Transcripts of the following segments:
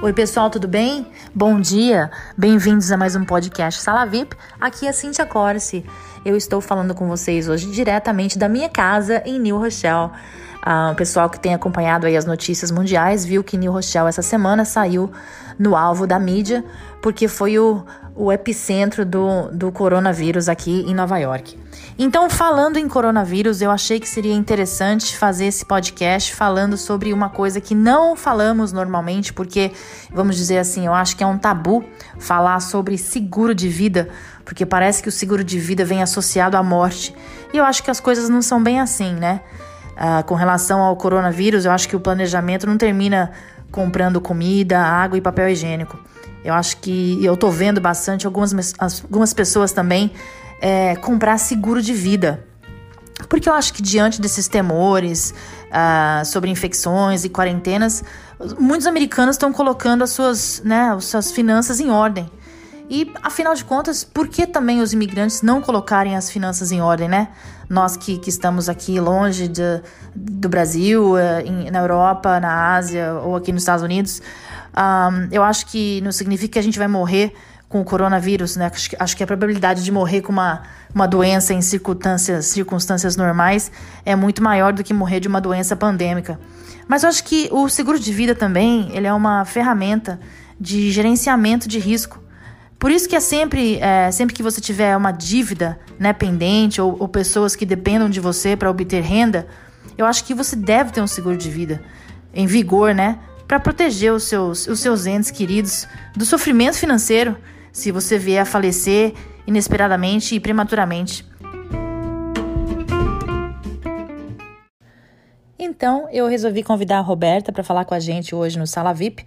Oi, pessoal, tudo bem? Bom dia, bem-vindos a mais um podcast Sala VIP. Aqui é Cintia Corse. Eu estou falando com vocês hoje diretamente da minha casa em New Rochelle. Ah, o pessoal que tem acompanhado aí as notícias mundiais viu que New Rochelle essa semana saiu no alvo da mídia porque foi o, o epicentro do, do coronavírus aqui em Nova York. Então, falando em coronavírus, eu achei que seria interessante fazer esse podcast falando sobre uma coisa que não falamos normalmente, porque, vamos dizer assim, eu acho que é um tabu falar sobre seguro de vida, porque parece que o seguro de vida vem associado à morte. E eu acho que as coisas não são bem assim, né? Ah, com relação ao coronavírus, eu acho que o planejamento não termina comprando comida, água e papel higiênico. Eu acho que eu tô vendo bastante algumas, algumas pessoas também é, comprar seguro de vida. Porque eu acho que diante desses temores uh, sobre infecções e quarentenas, muitos americanos estão colocando as suas, né, as suas finanças em ordem. E, afinal de contas, por que também os imigrantes não colocarem as finanças em ordem, né? Nós que, que estamos aqui longe de, do Brasil, eh, na Europa, na Ásia ou aqui nos Estados Unidos, um, eu acho que não significa que a gente vai morrer com o coronavírus, né? Acho, acho que a probabilidade de morrer com uma, uma doença em circunstâncias, circunstâncias normais é muito maior do que morrer de uma doença pandêmica. Mas eu acho que o seguro de vida também ele é uma ferramenta de gerenciamento de risco. Por isso que é sempre, é, sempre que você tiver uma dívida né, pendente ou, ou pessoas que dependam de você para obter renda, eu acho que você deve ter um seguro de vida em vigor, né? Para proteger os seus, os seus entes queridos do sofrimento financeiro se você vier a falecer inesperadamente e prematuramente. Então, eu resolvi convidar a Roberta para falar com a gente hoje no Sala VIP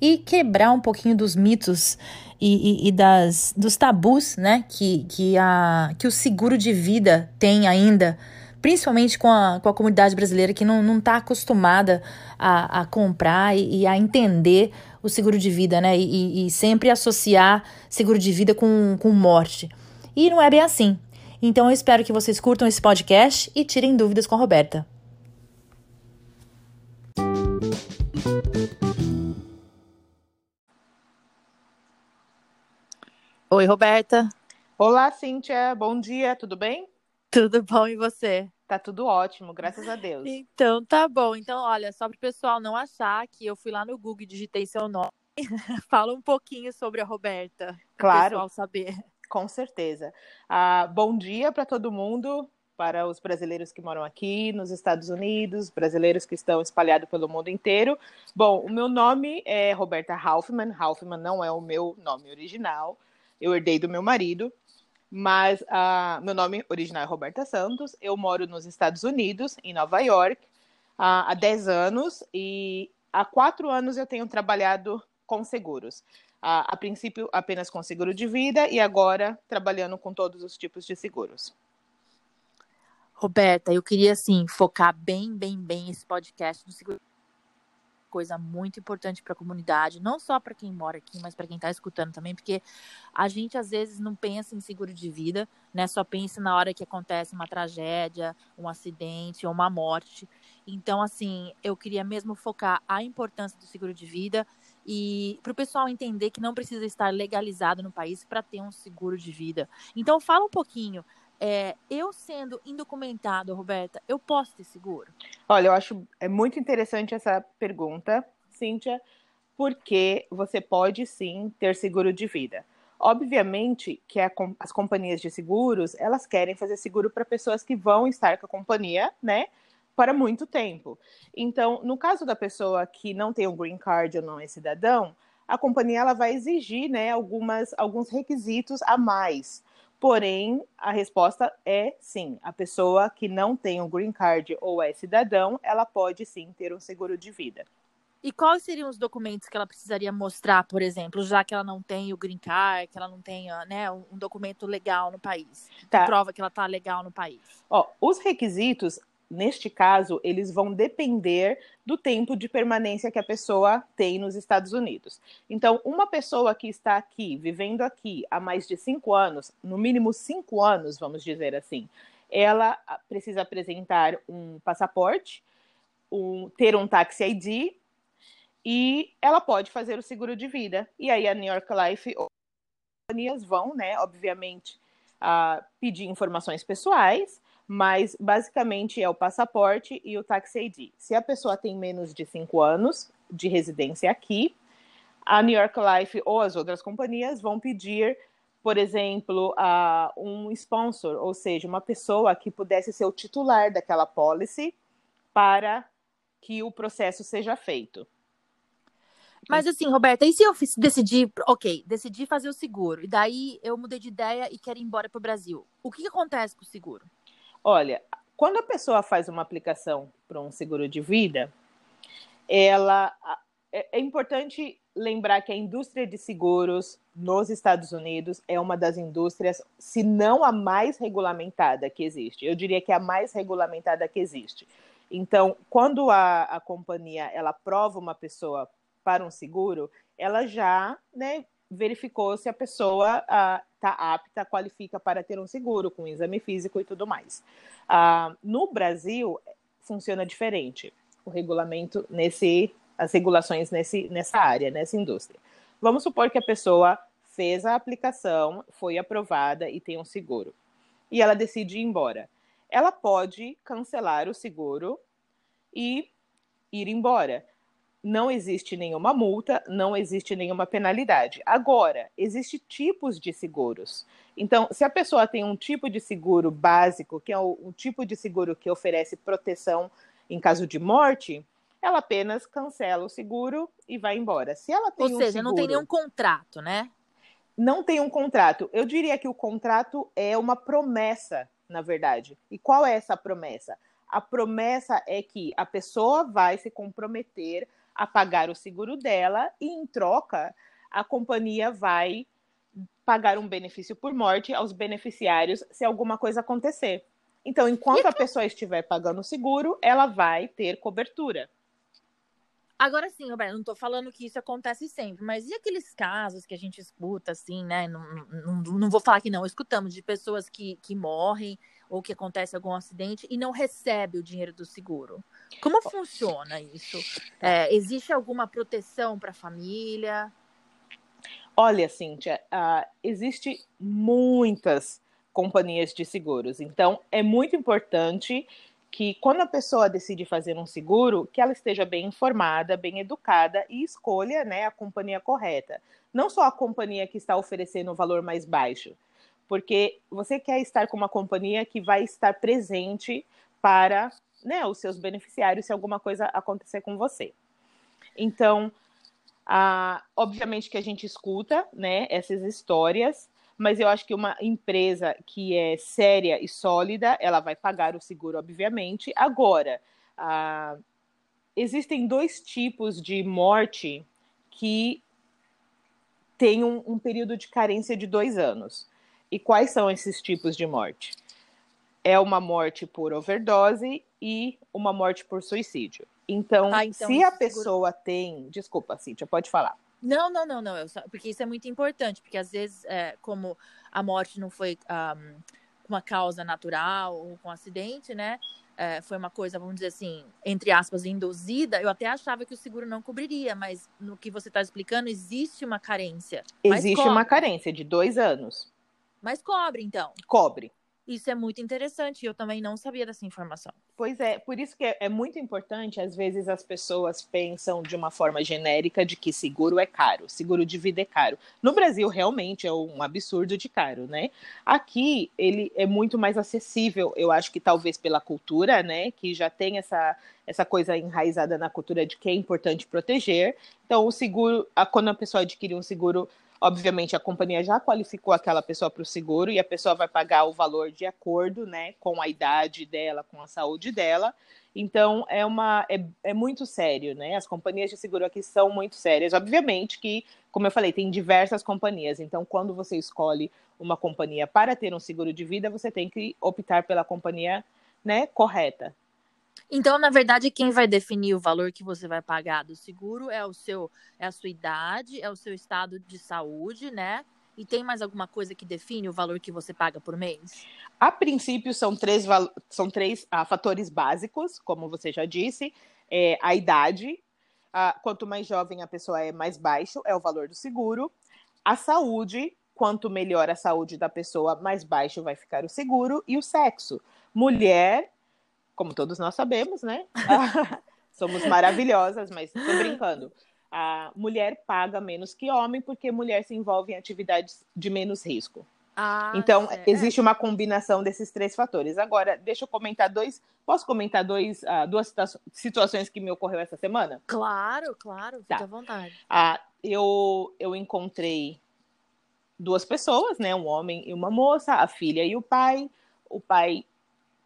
e quebrar um pouquinho dos mitos e, e, e, das, dos tabus né, que, que, a, que o seguro de vida tem ainda, principalmente com a, com a comunidade brasileira que não está acostumada a, a comprar e, e a entender o seguro de vida, né? E, e, sempre associar seguro de vida com, com morte. E não é bem assim. Então eu espero que vocês curtam esse podcast e tirem dúvidas com a Roberta. Oi, Roberta. Olá, Cíntia. Bom dia, tudo bem? Tudo bom e você? Tá tudo ótimo, graças a Deus. Então, tá bom. Então, olha, só para o pessoal não achar que eu fui lá no Google e digitei seu nome. Fala um pouquinho sobre a Roberta. Claro. O pessoal saber. Com certeza. Ah, bom dia para todo mundo, para os brasileiros que moram aqui nos Estados Unidos, brasileiros que estão espalhados pelo mundo inteiro. Bom, o meu nome é Roberta Halfman. Halfman não é o meu nome original. Eu herdei do meu marido. Mas uh, meu nome original é Roberta Santos. Eu moro nos Estados Unidos, em Nova York, uh, há 10 anos. E há quatro anos eu tenho trabalhado com seguros. Uh, a princípio, apenas com seguro de vida e agora trabalhando com todos os tipos de seguros. Roberta, eu queria assim focar bem, bem, bem esse podcast no seguro coisa muito importante para a comunidade, não só para quem mora aqui, mas para quem está escutando também, porque a gente às vezes não pensa em seguro de vida, né? Só pensa na hora que acontece uma tragédia, um acidente ou uma morte. Então, assim, eu queria mesmo focar a importância do seguro de vida e para o pessoal entender que não precisa estar legalizado no país para ter um seguro de vida. Então, fala um pouquinho é, eu sendo indocumentado, Roberta, eu posso ter seguro? Olha, eu acho é muito interessante essa pergunta, Cíntia, porque você pode sim ter seguro de vida. Obviamente que a, as companhias de seguros, elas querem fazer seguro para pessoas que vão estar com a companhia, né, para muito tempo. Então, no caso da pessoa que não tem um green card ou não é cidadão, a companhia ela vai exigir, né, algumas, alguns requisitos a mais Porém, a resposta é sim. A pessoa que não tem um green card ou é cidadão, ela pode sim ter um seguro de vida. E quais seriam os documentos que ela precisaria mostrar, por exemplo, já que ela não tem o green card, que ela não tem né, um documento legal no país, tá. que prova que ela está legal no país? Ó, os requisitos neste caso, eles vão depender do tempo de permanência que a pessoa tem nos Estados Unidos. Então, uma pessoa que está aqui, vivendo aqui há mais de cinco anos, no mínimo cinco anos, vamos dizer assim, ela precisa apresentar um passaporte, um, ter um tax ID e ela pode fazer o seguro de vida. E aí a New York Life companhias vão, né, obviamente, uh, pedir informações pessoais, mas basicamente é o passaporte e o tax ID. Se a pessoa tem menos de cinco anos de residência aqui, a New York Life ou as outras companhias vão pedir, por exemplo, uh, um sponsor, ou seja, uma pessoa que pudesse ser o titular daquela policy para que o processo seja feito. Mas assim, Roberta, e se eu decidir, ok, decidi fazer o seguro, e daí eu mudei de ideia e quero ir embora para o Brasil, o que, que acontece com o seguro? Olha, quando a pessoa faz uma aplicação para um seguro de vida, ela é, é importante lembrar que a indústria de seguros nos Estados Unidos é uma das indústrias, se não a mais regulamentada que existe. Eu diria que é a mais regulamentada que existe. Então, quando a, a companhia ela aprova uma pessoa para um seguro, ela já né, verificou se a pessoa está apta, qualifica para ter um seguro, com exame físico e tudo mais. Ah, no Brasil, funciona diferente o regulamento nesse, as regulações nesse, nessa área, nessa indústria. Vamos supor que a pessoa fez a aplicação, foi aprovada e tem um seguro. E ela decide ir embora. Ela pode cancelar o seguro e ir embora não existe nenhuma multa, não existe nenhuma penalidade. Agora, existem tipos de seguros. Então, se a pessoa tem um tipo de seguro básico, que é o, um tipo de seguro que oferece proteção em caso de morte, ela apenas cancela o seguro e vai embora. Se ela tem Ou um seja, seguro, não tem nenhum contrato, né? Não tem um contrato. Eu diria que o contrato é uma promessa, na verdade. E qual é essa promessa? A promessa é que a pessoa vai se comprometer a pagar o seguro dela e, em troca, a companhia vai pagar um benefício por morte aos beneficiários se alguma coisa acontecer. Então, enquanto a pessoa estiver pagando o seguro, ela vai ter cobertura. Agora sim, Roberto, não estou falando que isso acontece sempre, mas e aqueles casos que a gente escuta, assim, né? Não, não, não vou falar que não, escutamos de pessoas que, que morrem ou que acontece algum acidente e não recebe o dinheiro do seguro. Como funciona isso? É, existe alguma proteção para a família? Olha, Cíntia, uh, existe muitas companhias de seguros. Então, é muito importante que quando a pessoa decide fazer um seguro, que ela esteja bem informada, bem educada e escolha né, a companhia correta. Não só a companhia que está oferecendo o valor mais baixo, porque você quer estar com uma companhia que vai estar presente para né, os seus beneficiários se alguma coisa acontecer com você. Então, ah, obviamente que a gente escuta né, essas histórias, mas eu acho que uma empresa que é séria e sólida, ela vai pagar o seguro, obviamente. Agora, ah, existem dois tipos de morte que têm um, um período de carência de dois anos. E quais são esses tipos de morte? É uma morte por overdose e uma morte por suicídio. Então, ah, então se a pessoa seguro... tem. Desculpa, Cíntia, pode falar. Não, não, não, não. Só... Porque isso é muito importante, porque às vezes, é, como a morte não foi um, uma causa natural ou com acidente, né? É, foi uma coisa, vamos dizer assim, entre aspas, induzida, eu até achava que o seguro não cobriria, mas no que você está explicando, existe uma carência. Existe uma carência de dois anos. Mas cobre, então. Cobre. Isso é muito interessante, eu também não sabia dessa informação. Pois é, por isso que é, é, muito importante, às vezes as pessoas pensam de uma forma genérica de que seguro é caro, seguro de vida é caro. No Brasil, realmente é um absurdo de caro, né? Aqui, ele é muito mais acessível, eu acho que talvez pela cultura, né? Que já tem essa, essa coisa enraizada na cultura de que é importante proteger. Então, o seguro, quando a pessoa adquire um seguro Obviamente, a companhia já qualificou aquela pessoa para o seguro e a pessoa vai pagar o valor de acordo né, com a idade dela, com a saúde dela. Então, é, uma, é, é muito sério, né? As companhias de seguro aqui são muito sérias. Obviamente que, como eu falei, tem diversas companhias. Então, quando você escolhe uma companhia para ter um seguro de vida, você tem que optar pela companhia né, correta. Então, na verdade, quem vai definir o valor que você vai pagar do seguro é o seu, é a sua idade, é o seu estado de saúde, né? E tem mais alguma coisa que define o valor que você paga por mês? A princípio, são três, são três ah, fatores básicos, como você já disse: é, a idade, Ah, quanto mais jovem a pessoa é, mais baixo é o valor do seguro. A saúde, quanto melhor a saúde da pessoa, mais baixo vai ficar o seguro. E o sexo. Mulher, como todos nós sabemos, né? Somos maravilhosas, mas tô brincando. A mulher paga menos que homem porque mulher se envolve em atividades de menos risco. Ah, Então, certo. existe uma combinação desses três fatores. Agora, deixa eu comentar dois. Posso comentar dois, ah, duas situa- situações que me ocorreu essa semana? Claro, claro, fica Tá. à vontade. Ah, eu, eu encontrei duas pessoas, né? Um homem e uma moça, a filha e o pai. O pai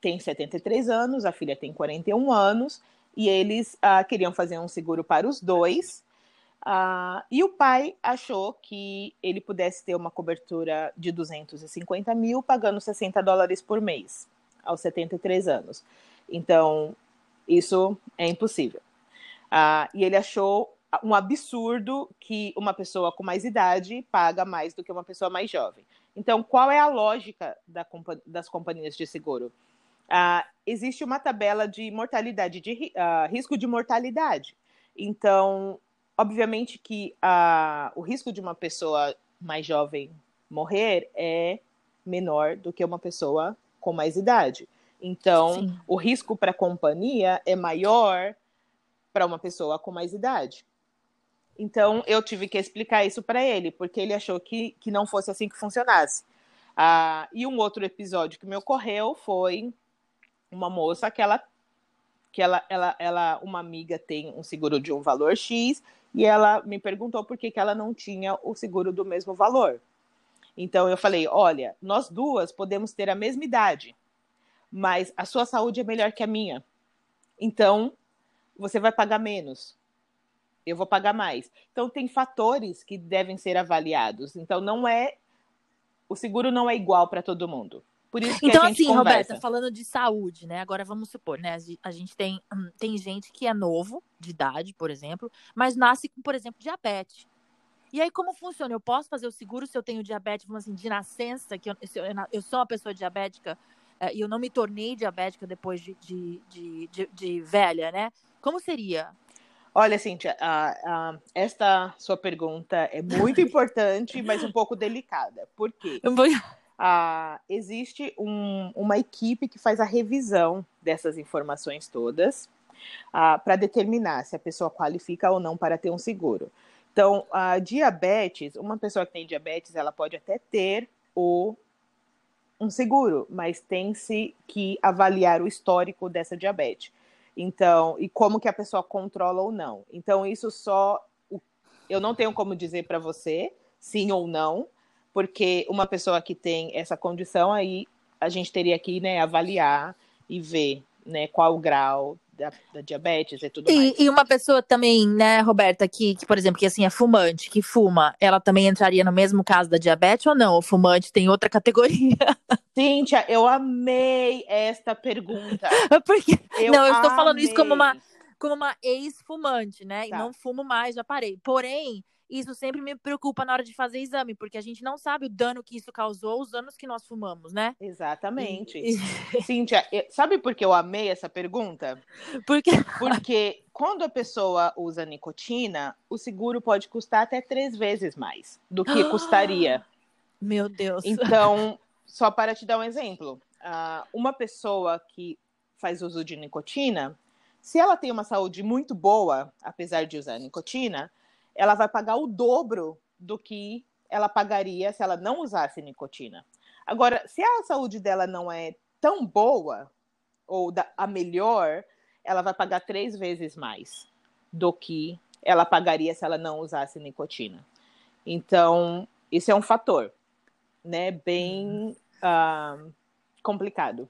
tem 73 anos, a filha tem 41 anos, e eles ah, queriam fazer um seguro para os dois. Ah, e o pai achou que ele pudesse ter uma cobertura de 250 mil, pagando 60 dólares por mês, aos 73 anos. Então, isso é impossível. Ah, e ele achou um absurdo que uma pessoa com mais idade paga mais do que uma pessoa mais jovem. Então, qual é a lógica da das companhias de seguro? Ah, existe uma tabela de mortalidade, de ah, risco de mortalidade. Então, obviamente que ah, o risco de uma pessoa mais jovem morrer é menor do que uma pessoa com mais idade. Então, Sim. o risco para a companhia é maior para uma pessoa com mais idade. Então, eu tive que explicar isso para ele, porque ele achou que, que não fosse assim que funcionasse. Ah, e um outro episódio que me ocorreu foi uma moça que ela, que ela, ela, ela, uma amiga tem um seguro de um valor X e ela me perguntou por que, que ela não tinha o seguro do mesmo valor. Então eu falei, olha, nós duas podemos ter a mesma idade, mas a sua saúde é melhor que a minha. Então você vai pagar menos. Eu vou pagar mais. Então tem fatores que devem ser avaliados. Então não é o seguro não é igual para todo mundo. Por isso que Então, a gente assim, conversa. Roberta, falando de saúde, né? Agora vamos supor, né? a gen- A gente tem, hum, tem gente que é novo, de idade, por exemplo, mas nasce com, por exemplo, diabetes. E aí, como funciona? Eu posso fazer o seguro se eu tenho diabetes, vamos assim, de nascença, que eu, eu, eu sou uma pessoa diabética eh, e eu não me tornei diabética depois de, de, de, de- de velha, né? Como seria? Olha, Cíntia, ah, ah, esta sua pergunta é muito importante, mas um pouco delicada. Por quê? Ah, existe um- uma equipe que faz a revisão dessas informações todas para determinar se a pessoa qualifica ou não para ter um seguro. Então, a diabetes, uma pessoa que tem diabetes, ela pode até ter o, um seguro, mas tem-se que avaliar o histórico dessa diabetes. Então, e como que a pessoa controla ou não. Então, isso só eu não tenho como dizer para você sim ou não, porque uma pessoa que tem essa condição aí a gente teria que né, avaliar e ver né, qual o grau da, da diabetes e tudo mais. E, e uma pessoa também, né, Roberta, que, que, por exemplo, que assim é fumante, que fuma, ela também entraria no mesmo caso da diabetes ou não? O fumante tem outra categoria? Cíntia, eu amei esta pergunta. Porque Eu Não, eu estou falando isso como uma- como uma ex-fumante, né? E Tá. não fumo mais, já parei. Porém, isso sempre me preocupa na hora de fazer exame, porque a gente não sabe o dano que isso causou os anos que nós fumamos, né? Exatamente. E- Cíntia, sabe por que eu amei essa pergunta? porque Porque quando a pessoa usa nicotina, o seguro pode custar até três vezes mais do que custaria. Meu Deus. Então, só para te dar um exemplo, ah, uma pessoa que faz uso de nicotina, se ela tem uma saúde muito boa, apesar de usar nicotina, ela vai pagar o dobro do que ela pagaria se ela não usasse nicotina. Agora, se a saúde dela não é tão boa, ou da- a melhor, ela vai pagar três vezes mais do que ela pagaria se ela não usasse nicotina. Então, isso é um fator, né? Bem ah, complicado.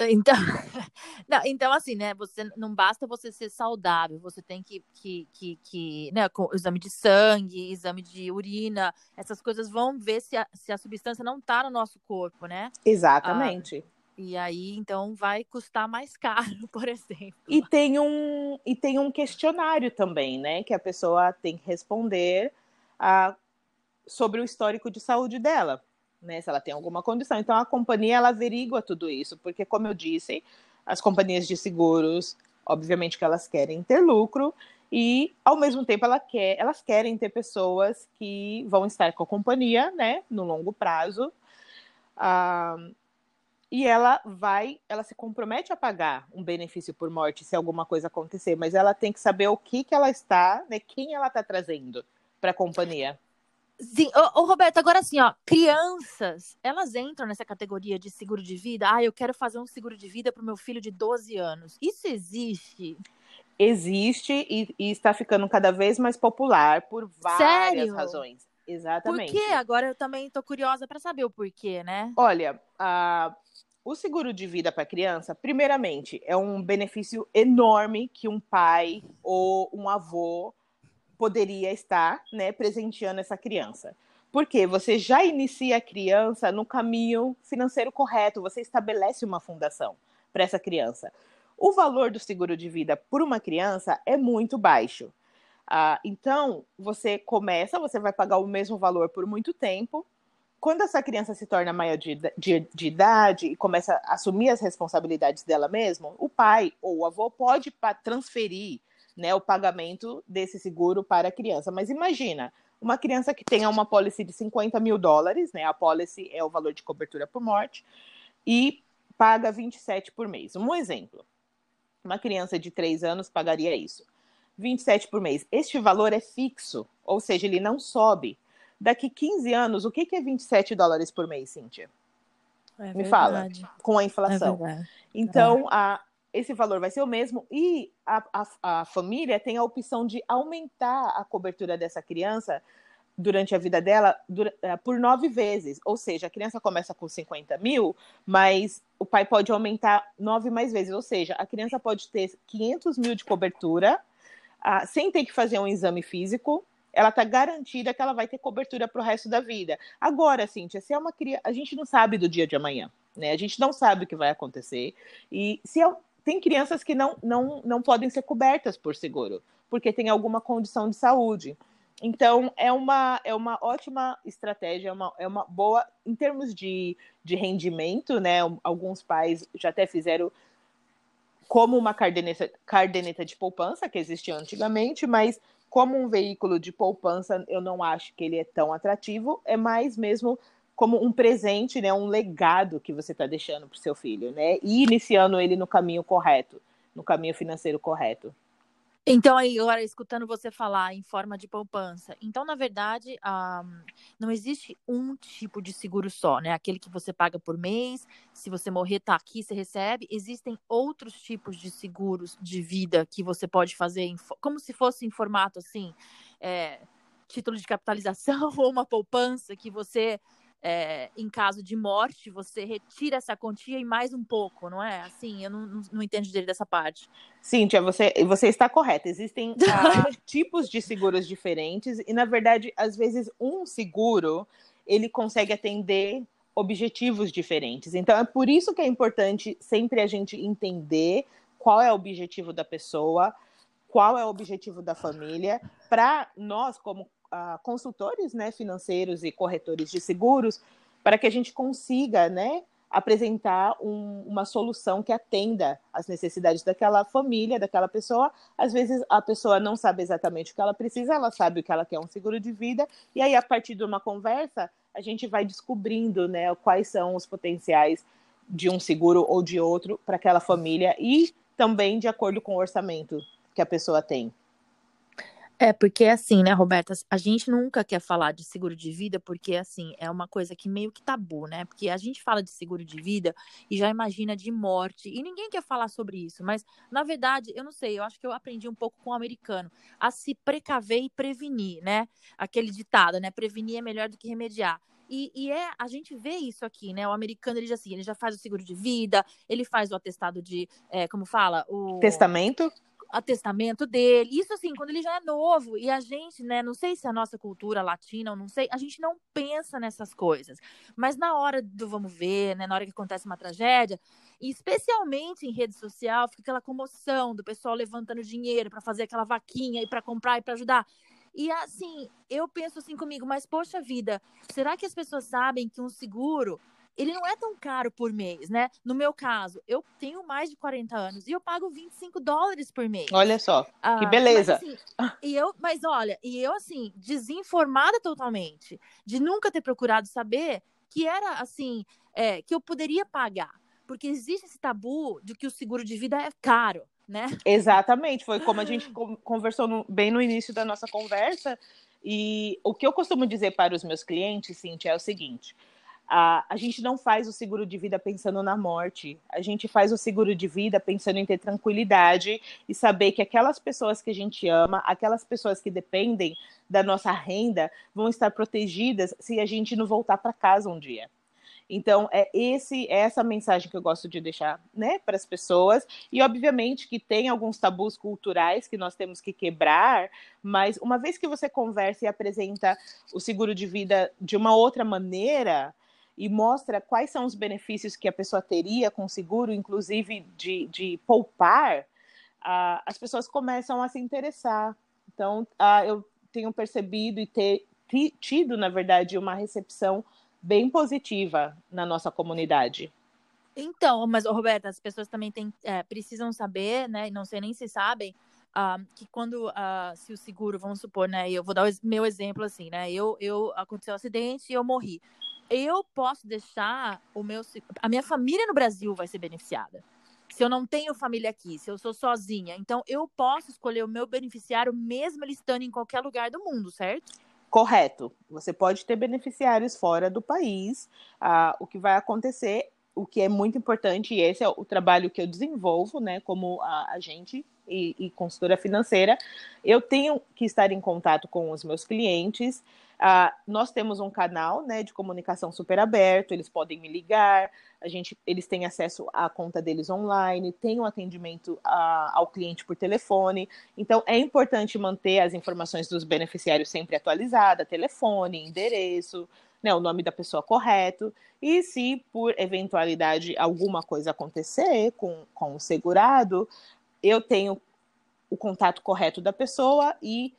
Então, não, então, assim, né? Você não basta você ser saudável, você tem que, que, que, que né, com exame de sangue, exame de urina, essas coisas vão ver se a, se a substância não tá no nosso corpo, né? Exatamente. E aí, então, vai custar mais caro, por exemplo. E tem um e tem um questionário também, né? Que a pessoa tem que responder a, sobre o histórico de saúde dela, né? Se ela tem alguma condição. Então a companhia ela averigua tudo isso, porque como eu disse, as companhias de seguros, obviamente que elas querem ter lucro e ao mesmo tempo ela quer, elas querem ter pessoas que vão estar com a companhia, né, no longo prazo. Ah, e ela vai, ela se compromete a pagar um benefício por morte se alguma coisa acontecer, mas ela tem que saber o que que ela está, né, quem ela está trazendo para a companhia. Sim, ô, ô, Roberto, agora assim, ó, crianças, elas entram nessa categoria de seguro de vida. Ah, eu quero fazer um seguro de vida para o meu filho de 12 anos. Isso existe? Existe e, e, está ficando cada vez mais popular por várias Sério? razões. Exatamente. Por quê? Agora eu também estou curiosa para saber o porquê, né? Olha, a, o seguro de vida para criança, primeiramente, é um benefício enorme que um pai ou um avô poderia estar, né, presenteando essa criança. Porque você já inicia a criança no caminho financeiro correto, você estabelece uma fundação para essa criança. O valor do seguro de vida por uma criança é muito baixo. Ah, então, você começa, você vai pagar o mesmo valor por muito tempo. Quando essa criança se torna maior de, de, de idade e começa a assumir as responsabilidades dela mesma, o pai ou o avô pode transferir né, o pagamento desse seguro para a criança. Mas imagina, uma criança que tenha uma policy de 50 mil dólares, né, a policy é o valor de cobertura por morte, e paga 27 por mês. Um exemplo, uma criança de 3 anos pagaria isso. 27 por mês. Este valor é fixo, ou seja, ele não sobe. Daqui 15 anos, o que é 27 dólares por mês, Cíntia? É Me fala, com a inflação. É então, é. a, esse valor vai ser o mesmo e a, a, a, família tem a opção de aumentar a cobertura dessa criança durante a vida dela eh, por nove vezes. Ou seja, a criança começa com 50 mil, mas o pai pode aumentar nove mais vezes. Ou seja, a criança pode ter 500 mil de cobertura uh, sem ter que fazer um exame físico. Ela está garantida que ela vai ter cobertura para o resto da vida. Agora, Cíntia, se é uma criança. A gente não sabe do dia de amanhã. Né? A gente não sabe o que vai acontecer. E se é tem crianças que não, não, não podem ser cobertas por seguro, porque tem alguma condição de saúde. Então, é uma, é uma ótima estratégia, é uma, é uma boa, em termos de, de rendimento, né? Alguns pais já até fizeram como uma cardeneta, cardeneta de poupança, que existia antigamente, mas como um veículo de poupança, eu não acho que ele é tão atrativo, é mais mesmo como um presente, né, um legado que você está deixando para o seu filho, né, e iniciando ele no caminho correto, no caminho financeiro correto. Então, aí, agora, escutando você falar em forma de poupança, então, na verdade, um, não existe um tipo de seguro só, né? Aquele que você paga por mês, se você morrer, tá aqui, você recebe. Existem outros tipos de seguros de vida que você pode fazer, em, como se fosse em formato, assim, é, título de capitalização ou uma poupança que você é, em caso de morte, você retira essa quantia e mais um pouco, não é? Assim, eu não, não, entendo direito dessa parte. Cíntia, você, você está correta. Existem ah, tipos de seguros diferentes e, na verdade, às vezes um seguro ele consegue atender objetivos diferentes. Então, é por isso que é importante sempre a gente entender qual é o objetivo da pessoa, qual é o objetivo da família, para nós, como consultores né, financeiros e corretores de seguros para que a gente consiga né, apresentar um, uma solução que atenda às necessidades daquela família, daquela pessoa. Às vezes a pessoa não sabe exatamente o que ela precisa, ela sabe o que ela quer um seguro de vida, e aí, a partir de uma conversa, a gente vai descobrindo né, quais são os potenciais de um seguro ou de outro para aquela família e também de acordo com o orçamento que a pessoa tem. É, porque assim, né, Roberta, a gente nunca quer falar de seguro de vida, porque assim, é uma coisa que meio que tabu, né? Porque a gente fala de seguro de vida e já imagina de morte, e ninguém quer falar sobre isso, mas na verdade, eu não sei, eu acho que eu aprendi um pouco com o americano a se precaver e prevenir, né? Aquele ditado, né? Prevenir é melhor do que remediar. E, e, é, a gente vê isso aqui, né? O americano, ele já, assim, ele já faz o seguro de vida, ele faz o atestado de, é, como fala? O... Testamento? A testamento dele. Isso assim, quando ele já é novo e a gente, né, não sei se a nossa cultura latina ou não sei, a gente não pensa nessas coisas. Mas na hora do vamos ver, né, na hora que acontece uma tragédia, e especialmente em rede social, fica aquela comoção do pessoal levantando dinheiro para fazer aquela vaquinha e para comprar e para ajudar. E assim, eu penso assim comigo, mas poxa vida, será que as pessoas sabem que um seguro ele não é tão caro por mês, né? No meu caso, eu tenho mais de 40 anos e eu pago 25 dólares por mês. Olha só, ah, que beleza. Mas, assim, e eu, mas olha, e eu assim, desinformada totalmente, de nunca ter procurado saber que era assim, é, que eu poderia pagar. Porque existe esse tabu de que o seguro de vida é caro. Né? Exatamente, foi como a gente conversou no, bem no início da nossa conversa. E o que eu costumo dizer para os meus clientes, Cintia, é o seguinte: a, a gente não faz o seguro de vida pensando na morte. A gente faz o seguro de vida pensando em ter tranquilidade e saber que aquelas pessoas que a gente ama, aquelas pessoas que dependem da nossa renda, vão estar protegidas se a gente não voltar para casa um dia. Então, é esse é essa mensagem que eu gosto de deixar né, para as pessoas. E, obviamente, que tem alguns tabus culturais que nós temos que quebrar, mas uma vez que você conversa e apresenta o seguro de vida de uma outra maneira, e mostra quais são os benefícios que a pessoa teria com o seguro, inclusive de, de poupar, uh, as pessoas começam a se interessar. Então, uh, eu tenho percebido e ter tido, na verdade, uma recepção bem positiva na nossa comunidade. Então, mas, Roberta, as pessoas também têm, é, precisam saber, né? Não sei nem se sabem, uh, que quando uh, se o seguro, vamos supor, né? Eu vou dar o meu exemplo assim, né? Eu, eu aconteceu um acidente e eu morri eu posso deixar o meu. A minha família no Brasil vai ser beneficiada. Se eu não tenho família aqui, se eu sou sozinha. Então, eu posso escolher o meu beneficiário mesmo ele estando em qualquer lugar do mundo, certo? Correto. Você pode ter beneficiários fora do país. Ah, o que vai acontecer, o que é muito importante, e esse é o trabalho que eu desenvolvo, né, como agente e, e consultora financeira, eu tenho que estar em contato com os meus clientes ah, nós temos um canal né, de comunicação super aberto, eles podem me ligar, a gente, eles têm acesso à conta deles online, tem um atendimento ah, ao cliente por telefone. Então, é importante manter as informações dos beneficiários sempre atualizadas, telefone, endereço, né, o nome da pessoa correto. E se, por eventualidade, alguma coisa acontecer com, com o segurado, eu tenho o contato correto da pessoa e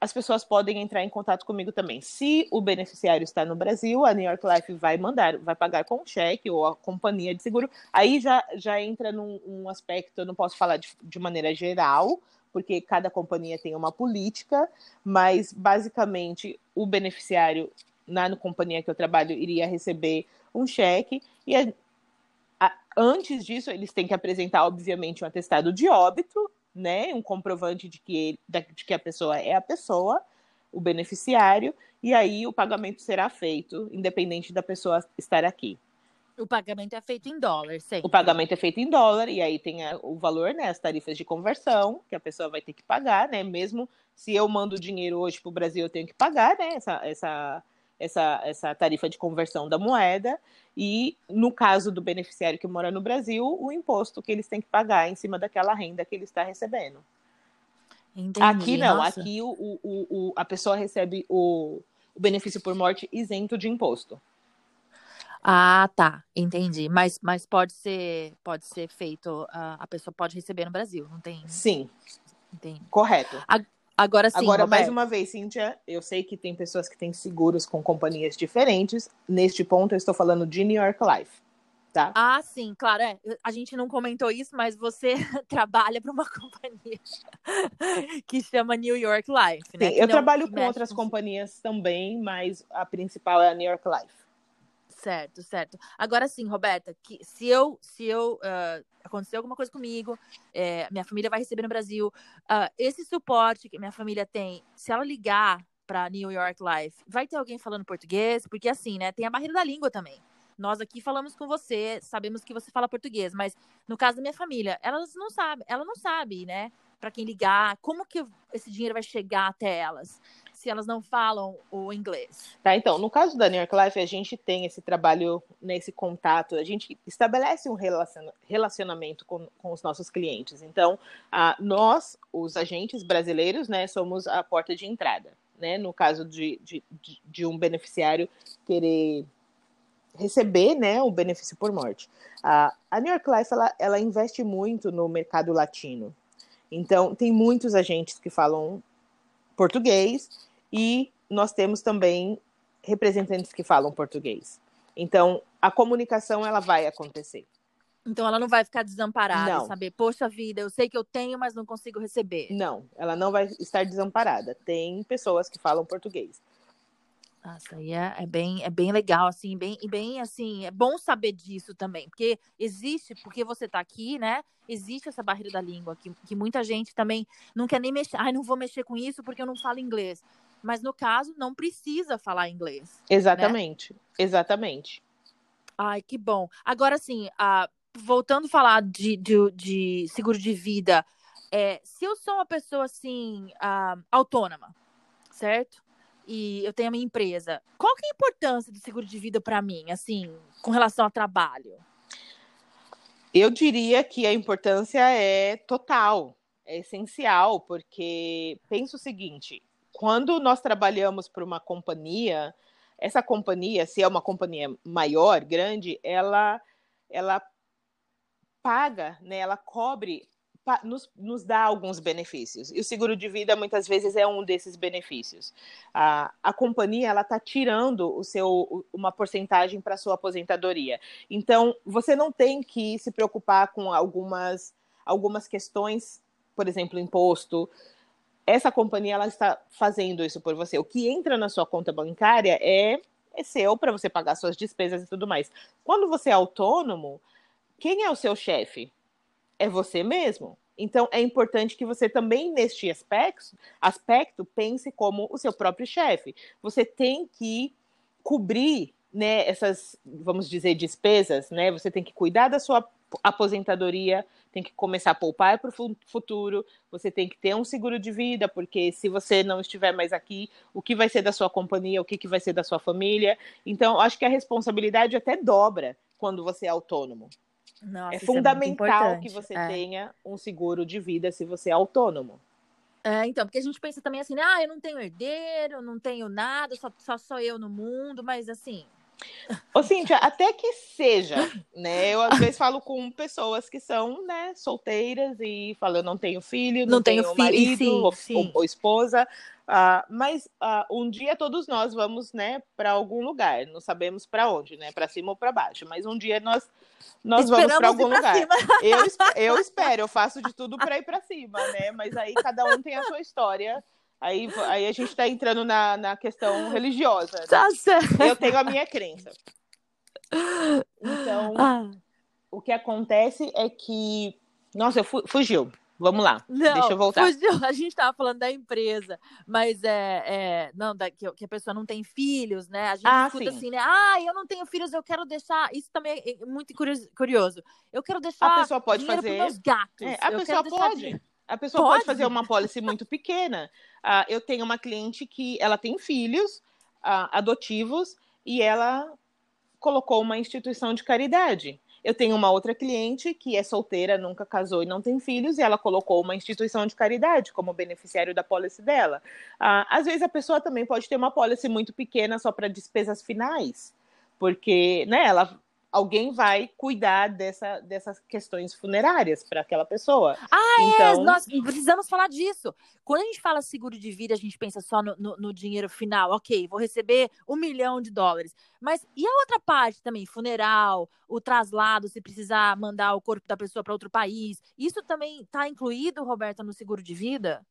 as pessoas podem entrar em contato comigo também. Se o beneficiário está no Brasil, a New York Life vai mandar, vai pagar com cheque ou a companhia de seguro. Aí já, já entra num um aspecto, eu não posso falar de, de maneira geral, porque cada companhia tem uma política, mas basicamente o beneficiário na companhia que eu trabalho iria receber um cheque e a, antes disso eles têm que apresentar obviamente um atestado de óbito né, um comprovante de que, ele, de que a pessoa é a pessoa, o beneficiário, e aí o pagamento será feito, independente da pessoa estar aqui. O pagamento é feito em dólar, sempre. O pagamento é feito em dólar, e aí tem o valor, né, as tarifas de conversão, que a pessoa vai ter que pagar, né, mesmo se eu mando dinheiro hoje para o Brasil, eu tenho que pagar, né, essa, essa, essa, essa tarifa de conversão da moeda, e no caso do beneficiário que mora no Brasil, o imposto que eles têm que pagar em cima daquela renda que ele está recebendo. Entendi, aqui não, nossa. aqui o, o, o, a pessoa recebe o, o benefício por morte isento de imposto. Ah, tá, entendi. Mas, mas pode ser pode ser feito, a pessoa pode receber no Brasil, não tem? Sim. Entendi. Correto. A, Agora sim. Agora, Roberto. mais uma vez, Cíntia, eu sei que tem pessoas que têm seguros com companhias diferentes. Neste ponto, eu estou falando de New York Life. Tá? Ah, sim, claro, é. A gente não comentou isso, mas você trabalha para uma companhia que chama New York Life, né? Sim, eu não, trabalho com outras com... companhias também, mas a principal é a New York Life. Certo, certo. Agora sim, Roberta, que se eu, se eu uh, aconteceu alguma coisa comigo, é, minha família vai receber no Brasil, uh, esse suporte que minha família tem, se ela ligar para New York Life, vai ter alguém falando português? Porque assim, né, tem a barreira da língua também. Nós aqui falamos com você, sabemos que você fala português, mas no caso da minha família, elas não sabem, ela não sabe, né? Para quem ligar, como que esse dinheiro vai chegar até elas? Se elas não falam o inglês? Tá, então, no caso da New York Life, a gente tem esse trabalho, nesse contato, a gente estabelece um relacionamento com, com os nossos clientes. Então, a, nós, os agentes brasileiros, né, somos a porta de entrada. Né, no caso de, de, de um beneficiário querer receber né, o benefício por morte. A, a New York Life ela, ela investe muito no mercado latino. Então, tem muitos agentes que falam português e nós temos também representantes que falam português. Então, a comunicação ela vai acontecer. Então ela não vai ficar desamparada, Não. saber, poxa vida, eu sei que eu tenho, mas não consigo receber. Não, ela não vai estar desamparada. Tem pessoas que falam português. Nossa, aí é, é bem, é bem legal, assim, bem, e bem assim, é bom saber disso também, porque existe, porque você tá aqui, né? Existe essa barreira da língua, que, que muita gente também não quer nem mexer, ai, não vou mexer com isso porque eu não falo inglês. Mas no caso, não precisa falar inglês. Exatamente, exatamente. Ai, que bom. Agora, assim, voltando a falar de, de, de seguro de vida, é, se eu sou uma pessoa, assim, ah, autônoma, certo? E eu tenho a minha empresa, qual que é a importância do seguro de vida para mim, assim, com relação ao trabalho? Eu diria que a importância é total, é essencial, porque pensa o seguinte: quando nós trabalhamos para uma companhia, essa companhia, se é uma companhia maior, grande, ela, ela paga, né, ela cobre, pa- nos, nos dá alguns benefícios. E o seguro de vida muitas vezes é um desses benefícios. A, a companhia ela está tirando o seu, uma porcentagem para sua aposentadoria. Então, você não tem que se preocupar com algumas, algumas questões, por exemplo, imposto. Essa companhia ela está fazendo isso por você. O que entra na sua conta bancária é, é seu para você pagar suas despesas e tudo mais. Quando você é autônomo, quem é o seu chefe? É você mesmo. Então, é importante que você também, neste aspecto, aspecto pense como o seu próprio chefe. Você tem que cobrir né, essas, vamos dizer, despesas, né? Você tem que cuidar da sua aposentadoria, tem que começar a poupar para o futuro, você tem que ter um seguro de vida, porque se você não estiver mais aqui, o que vai ser da sua companhia, o que, que vai ser da sua família. Então, acho que a responsabilidade até dobra quando você é autônomo. Nossa, é muito fundamental que importante. você É. tenha um seguro de vida se você é autônomo. É, então, porque a gente pensa também assim, ah, eu não tenho herdeiro, não tenho nada, só, só sou eu no mundo, mas assim, Ô, Cíntia, até que seja, né? Eu às vezes falo com pessoas que são, né, solteiras e falam, eu não tenho filho, não, Não tenho filho, marido sim, ou, sim. ou- ou esposa. ah, mas ah, um dia todos nós vamos, né, para algum lugar. Não sabemos para onde, né? Para cima ou para baixo. Mas um dia nós nós vamos para Esperamos algum lugar. cima. Eu, eu espero, eu faço de tudo para ir para cima, né? Mas aí cada um tem a sua história. Aí, aí a gente está entrando na, na questão religiosa. né? tá certo. Eu tenho a minha crença. Então, Ah, o que acontece é que. Nossa, eu fu- fugiu. Vamos lá. não, Deixa eu voltar. fugiu. A gente tava falando da empresa, mas é, é não, da, que, que a pessoa não tem filhos, né? A gente Ah, escuta sim. assim, né? Ah, eu não tenho filhos, eu quero deixar. Isso também é muito curioso. Eu quero deixar A pessoa pode fazer- meus gatos. É, a eu pessoa pode. A pessoa pode? Pode? fazer uma policy muito pequena. Ah, eu tenho uma cliente que ela tem filhos ah, adotivos e ela colocou uma instituição de caridade. Eu tenho uma outra cliente que é solteira, nunca casou e não tem filhos, e ela colocou uma instituição de caridade como beneficiário da policy dela. Ah, às vezes a pessoa também pode ter uma policy muito pequena só para despesas finais, porque né, ela, alguém vai cuidar dessa, dessas questões funerárias para aquela pessoa. Ah, então, É, nós precisamos falar disso. Quando a gente fala seguro de vida, a gente pensa só no, no- no dinheiro final. Ok, vou receber um milhão de dólares. Mas e a outra parte também? Funeral, o traslado, se precisar mandar o corpo da pessoa para outro país. Isso também está incluído, Roberta, no seguro de vida?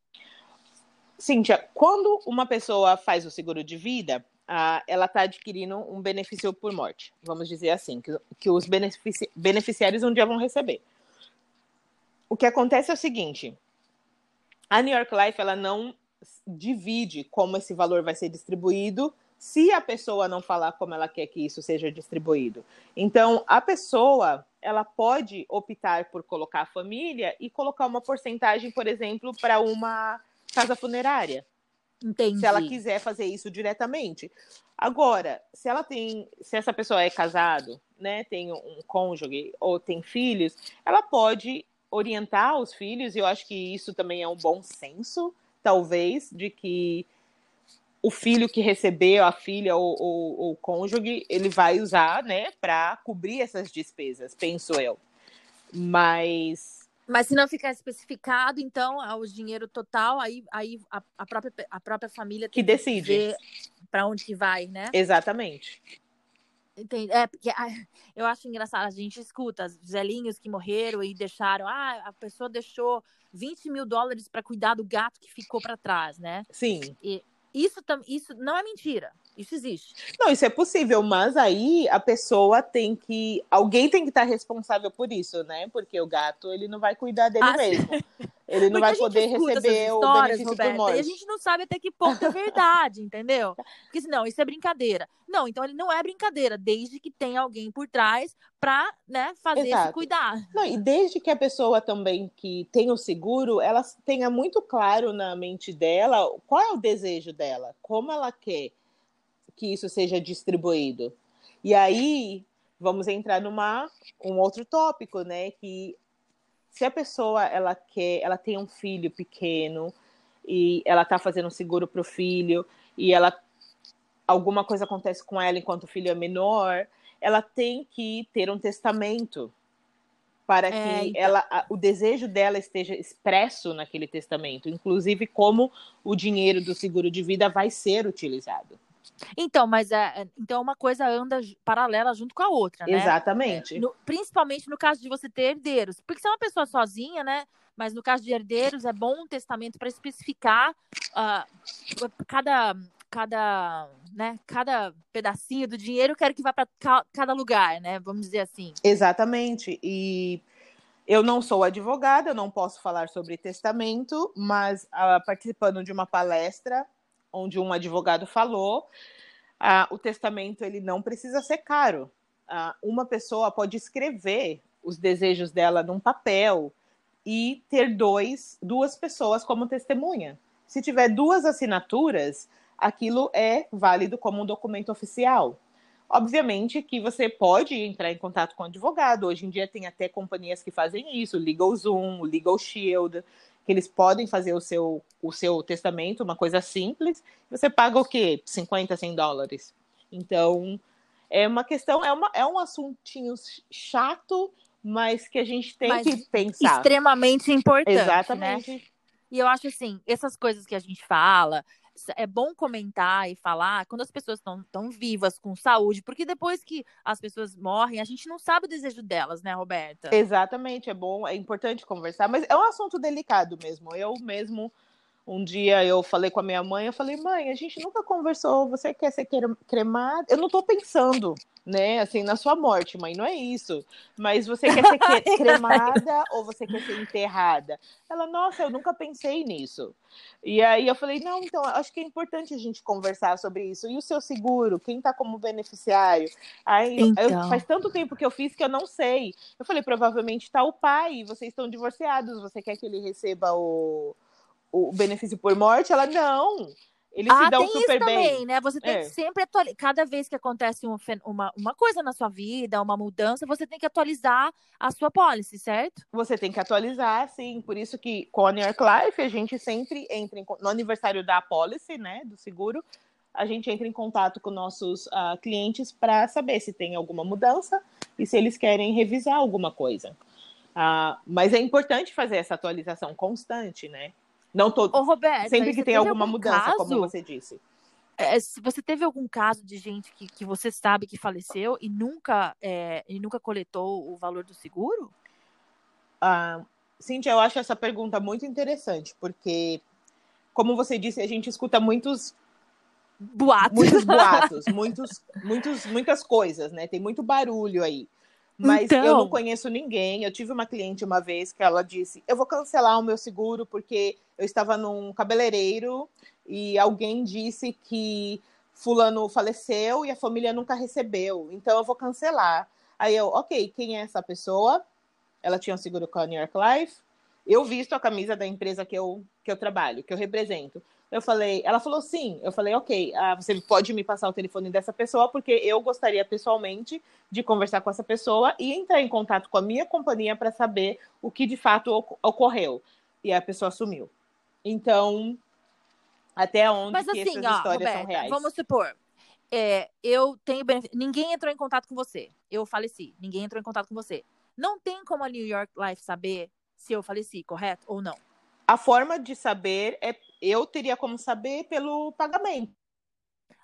Cíntia, quando uma pessoa faz o seguro de vida, ah, ela está adquirindo um benefício por morte, vamos dizer assim, que, que os benefici- beneficiários um dia vão receber. O que acontece é o seguinte: a New York Life ela não divide como esse valor vai ser distribuído se a pessoa não falar como ela quer que isso seja distribuído. Então, a pessoa ela pode optar por colocar a família e colocar uma porcentagem, por exemplo, para uma casa funerária Entendi. se ela quiser fazer isso diretamente. Agora, se ela tem, se essa pessoa é casado, né, tem um cônjuge ou tem filhos, ela pode orientar os filhos, e eu acho que isso também é um bom senso, talvez, de que o filho que recebeu, a filha ou, ou, ou o cônjuge, ele vai usar, né, para cobrir essas despesas, penso eu. Mas Mas se não ficar especificado, então, ah, o dinheiro total, aí, aí a, a própria, a própria família que decide. para onde que vai, né? Exatamente. Entendi. É, porque ah, eu acho engraçado, a gente escuta os velhinhos que morreram e deixaram, ah, a pessoa deixou 20 mil dólares para cuidar do gato que ficou para trás, né? Sim. E isso, isso não é mentira. Isso existe. Não, isso é possível, mas aí a pessoa tem que. Alguém tem que estar responsável por isso, né? Porque o gato, ele não vai cuidar dele ah, mesmo. Ele não vai poder receber o benefício Roberta, por morte. E a gente não sabe até que ponto é verdade, entendeu? Porque senão, isso é brincadeira. Não, então ele não é brincadeira, desde que tem alguém por trás para né, fazer Exato. esse cuidar. Não, e desde que a pessoa também que tem o seguro, ela tenha muito claro na mente dela qual é o desejo dela, como ela quer que isso seja distribuído. E aí vamos entrar numa um outro tópico, né, que se a pessoa ela quer, ela tem um filho pequeno e ela está fazendo um seguro para o filho e ela alguma coisa acontece com ela enquanto o filho é menor, ela tem que ter um testamento para é, que então... ela, a, o desejo dela esteja expresso naquele testamento, inclusive como o dinheiro do seguro de vida vai ser utilizado. Então, mas é, é, então uma coisa anda paralela junto com a outra, né? Exatamente. É, no, principalmente no caso de você ter herdeiros. Porque se é uma pessoa sozinha, né? Mas no caso de herdeiros, é bom um testamento para especificar uh, cada, cada, né, cada pedacinho do dinheiro, eu quero que vá para cada lugar, né? Vamos dizer assim. Exatamente. E eu não sou advogada, eu não posso falar sobre testamento, mas uh, participando de uma palestra onde um advogado falou, ah, o testamento ele não precisa ser caro. Ah, uma pessoa pode escrever os desejos dela num papel e ter dois, duas pessoas como testemunha. Se tiver duas assinaturas, aquilo é válido como um documento oficial. Obviamente que você pode entrar em contato com o advogado. Hoje em dia tem até companhias que fazem isso, LegalZoom, Legal Shield, que eles podem fazer o seu, o seu testamento, uma coisa simples, você paga o quê? 50, 100 dólares. Então, é uma questão, é, uma, é um assuntinho chato, mas que a gente tem mas que pensar. Extremamente importante. Né? Exatamente. Né? E eu acho assim, essas coisas que a gente fala, é bom comentar e falar quando as pessoas estão tão vivas, com saúde, porque depois que as pessoas morrem, a gente não sabe o desejo delas, né, Roberta? Exatamente, é bom, é importante conversar, mas é um assunto delicado mesmo. Eu mesmo um dia eu falei com a minha mãe, eu falei, mãe, a gente nunca conversou, você quer ser cremada? Eu não tô pensando, né, assim, na sua morte, mãe, não é isso. Mas você quer ser cremada ou você quer ser enterrada? Ela, nossa, eu nunca pensei nisso. E aí eu falei, não, então, acho que é importante a gente conversar sobre isso. E o seu seguro, quem tá como beneficiário? Aí, então... eu, faz tanto tempo que eu fiz que eu não sei. Eu falei, provavelmente tá o pai, vocês estão divorciados, você quer que ele receba o o benefício por morte, ela não. Eles ah, se dão super isso bem. também, né? Você tem é. que sempre atualizar. Cada vez que acontece um, uma, uma coisa na sua vida, uma mudança, você tem que atualizar a sua policy, certo? Você tem que atualizar, sim. Por isso que com a New York Life, a gente sempre entra em, no aniversário da policy, né? Do seguro, a gente entra em contato com nossos uh, clientes para saber se tem alguma mudança e se eles querem revisar alguma coisa. Uh, mas é importante fazer essa atualização constante, né? Não todo. Ô, Roberto, sempre que tem alguma mudança, caso, como você disse. É, se você teve algum caso de gente que, que você sabe que faleceu e nunca, é, e nunca coletou o valor do seguro? Ah, Cintia, eu acho essa pergunta muito interessante, porque, como você disse, a gente escuta muitos boatos, muitos boatos, muitos, muitos, muitas coisas, né? Tem muito barulho aí. Mas então... eu não conheço ninguém. Eu tive uma cliente uma vez que ela disse: Eu vou cancelar o meu seguro porque eu estava num cabeleireiro e alguém disse que Fulano faleceu e a família nunca recebeu. Então eu vou cancelar. Aí eu, ok, quem é essa pessoa? Ela tinha um seguro com a New York Life. Eu visto a camisa da empresa que eu, que eu trabalho, que eu represento. Eu falei, ela falou sim. Eu falei, ok, ah, você pode me passar o telefone dessa pessoa, porque eu gostaria pessoalmente de conversar com essa pessoa e entrar em contato com a minha companhia para saber o que de fato ocorreu. E a pessoa sumiu. Então, até onde Mas, assim, essas ó, histórias Roberta, são reais? Vamos supor, é, eu tenho benefício. Ninguém entrou em contato com você. Eu faleci. Ninguém entrou em contato com você. Não tem como a New York Life saber se eu faleci, correto? Ou não? A forma de saber é eu teria como saber pelo pagamento.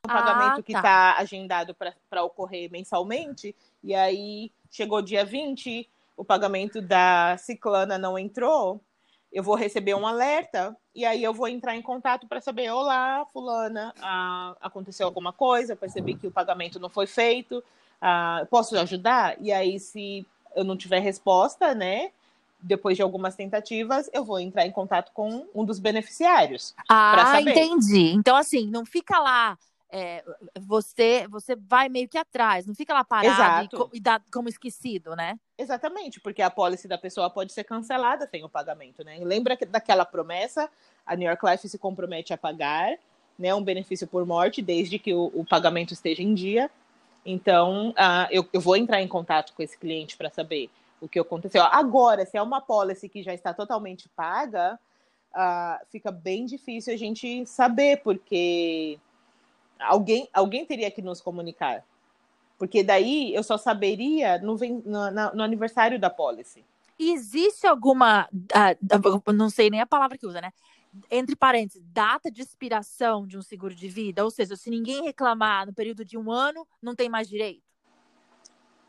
um pagamento ah, que está agendado para ocorrer mensalmente, e aí chegou dia 20, o pagamento da ciclana não entrou, eu vou receber um alerta e aí eu vou entrar em contato para saber, olá, fulana, ah, aconteceu alguma coisa, percebi que o pagamento não foi feito, ah, posso ajudar? E aí, se eu não tiver resposta, né, depois de algumas tentativas, eu vou entrar em contato com um dos beneficiários. Ah, entendi. Então, assim, não fica lá é, você você vai meio que atrás, não fica lá parado e, e, dá como esquecido, né? Exatamente, porque a pólice da pessoa pode ser cancelada sem o pagamento, né? Lembra daquela promessa? A New York Life se compromete a pagar né, um benefício por morte desde que o, o pagamento esteja em dia. Então, uh, eu, eu vou entrar em contato com esse cliente para saber o que aconteceu. Agora, se é uma policy que já está totalmente paga, uh, fica bem difícil a gente saber, porque alguém, alguém teria que nos comunicar. Porque daí eu só saberia no, no, no aniversário da policy. Existe alguma, uh, não sei nem a palavra que usa, né? Entre parênteses, data de expiração de um seguro de vida? Ou seja, se ninguém reclamar no período de um ano, não tem mais direito?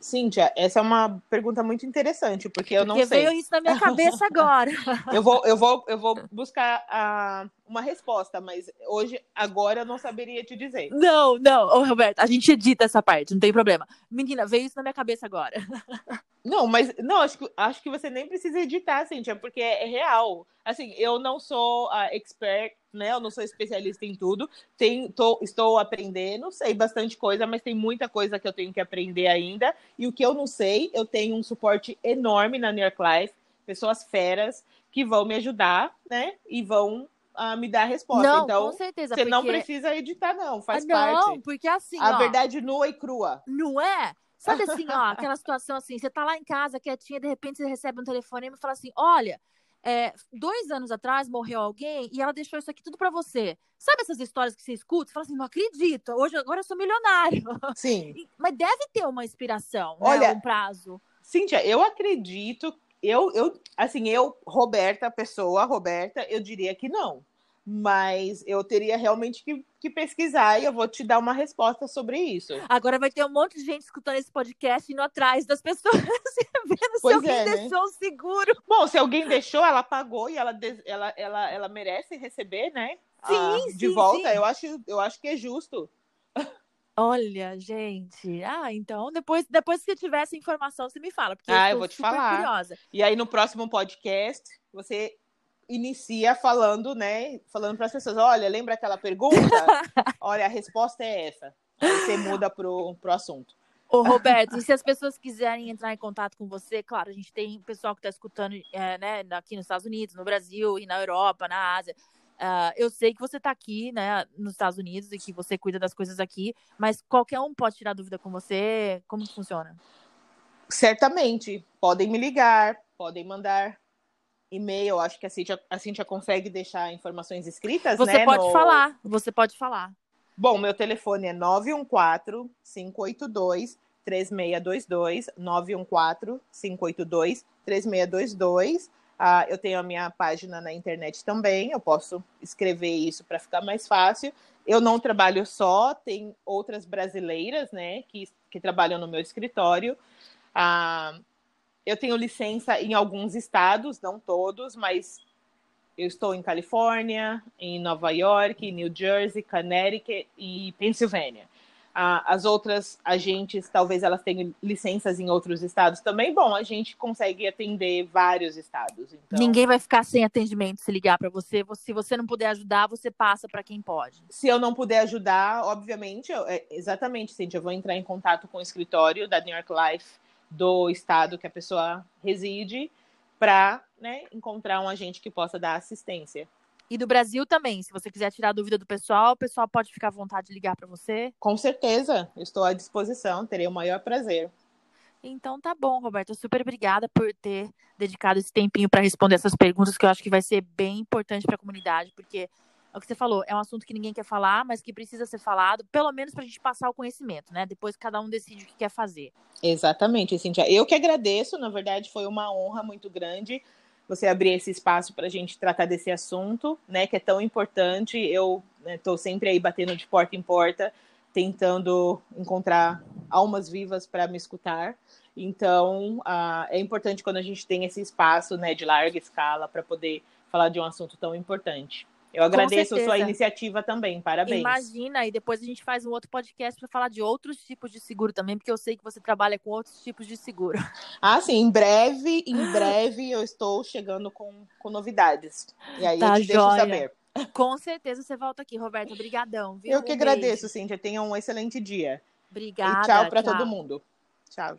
Cíntia, essa é uma pergunta muito interessante, porque eu não porque sei. veio isso na minha cabeça agora. eu, vou, eu, vou, eu vou buscar uh, uma resposta, mas hoje, agora, eu não saberia te dizer. Não, não, Ô, Roberto, a gente edita essa parte, não tem problema. Menina, veio isso na minha cabeça agora. Não, mas não, acho que, acho que você nem precisa editar, Cíntia, porque é, é real. Assim, eu não sou uh, expert, né? Eu não sou especialista em tudo. Tem, tô, estou aprendendo, sei bastante coisa, mas tem muita coisa que eu tenho que aprender ainda. E o que eu não sei, eu tenho um suporte enorme na New York Life, pessoas feras que vão me ajudar, né? E vão a me dar a resposta. Não, então, com certeza. Você porque... não precisa editar, não, faz ah, não, parte. Não, porque assim. A ó, verdade nua e crua. Não é? Sabe assim, ó, aquela situação assim, você tá lá em casa, quietinha, de repente você recebe um telefonema e fala assim: olha. É, dois anos atrás morreu alguém e ela deixou isso aqui tudo para você. Sabe essas histórias que você escuta? Você fala assim, não acredito, hoje agora eu sou milionário. Sim. Mas deve ter uma inspiração, né, Olha, um prazo. Cíntia, eu acredito, eu, eu, assim, eu, Roberta, pessoa, Roberta, eu diria que não mas eu teria realmente que, que, pesquisar e eu vou te dar uma resposta sobre isso. Agora vai ter um monte de gente escutando esse podcast indo atrás das pessoas vendo pois se alguém é, né? deixou o seguro. Bom, se alguém deixou, ela pagou e ela, ela, ela, ela merece receber, né? Sim, ah, sim De volta, sim. Eu, acho, eu acho que é justo. Olha, gente. Ah, então depois, depois que tiver essa informação, você me fala, porque ah, eu, eu vou te falar. curiosa. E aí no próximo podcast, você inicia falando, né? Falando para as pessoas: olha, lembra aquela pergunta? olha, a resposta é essa. Aí você muda pro, pro assunto. Ô, Roberto, e se as pessoas quiserem entrar em contato com você, claro, a gente tem pessoal que está escutando é, né, aqui nos Estados Unidos, no Brasil e na Europa, na Ásia. Uh, eu sei que você está aqui, né, nos Estados Unidos e que você cuida das coisas aqui, mas qualquer um pode tirar dúvida com você. Como funciona? Certamente. Podem me ligar, podem mandar e-mail, acho que a Cintia, a Cintia consegue deixar informações escritas, Você né, pode no... falar, você pode falar. Bom, meu telefone é 914 582 3622 914 582 3622. Ah, eu tenho a minha página na internet também, eu posso escrever isso para ficar mais fácil. Eu não trabalho só, tem outras brasileiras, né, que, que trabalham no meu escritório. Ah, eu tenho licença em alguns estados, não todos, mas eu estou em Califórnia, em Nova York, New Jersey, Connecticut e Pensilvânia. as outras agentes, talvez elas tenham licenças em outros estados também. Bom, a gente consegue atender vários estados. Então... Ninguém vai ficar sem atendimento se ligar para você. Se você não puder ajudar, você passa para quem pode. Se eu não puder ajudar, obviamente, eu, é, exatamente, Cintia, eu vou entrar em contato com o escritório da New York Life do estado que a pessoa reside para né, encontrar um agente que possa dar assistência. E do Brasil também, se você quiser tirar dúvida do pessoal, o pessoal pode ficar à vontade de ligar para você. Com certeza, estou à disposição, terei o maior prazer. Então tá bom, Roberto. Super obrigada por ter dedicado esse tempinho para responder essas perguntas que eu acho que vai ser bem importante para a comunidade, porque é o que você falou, é um assunto que ninguém quer falar, mas que precisa ser falado, pelo menos para a gente passar o conhecimento, né? Depois cada um decide o que quer fazer. Exatamente, Cintia. Eu que agradeço, na verdade, foi uma honra muito grande você abrir esse espaço para a gente tratar desse assunto, né? Que é tão importante. Eu Estou né, sempre aí batendo de porta em porta, tentando encontrar almas vivas para me escutar. Então, uh, é importante quando a gente tem esse espaço né, de larga escala para poder falar de um assunto tão importante. Eu agradeço a sua iniciativa também, parabéns. Imagina, e depois a gente faz um outro podcast para falar de outros tipos de seguro também, porque eu sei que você trabalha com outros tipos de seguro. Ah, sim, em breve, em breve eu estou chegando com, com novidades. E aí tá, eu te joia. deixo saber. Com certeza você volta aqui, Roberta. Obrigadão. Eu que um agradeço, beijo. Cíntia. Tenha um excelente dia. Obrigada. E tchau para todo mundo. Tchau.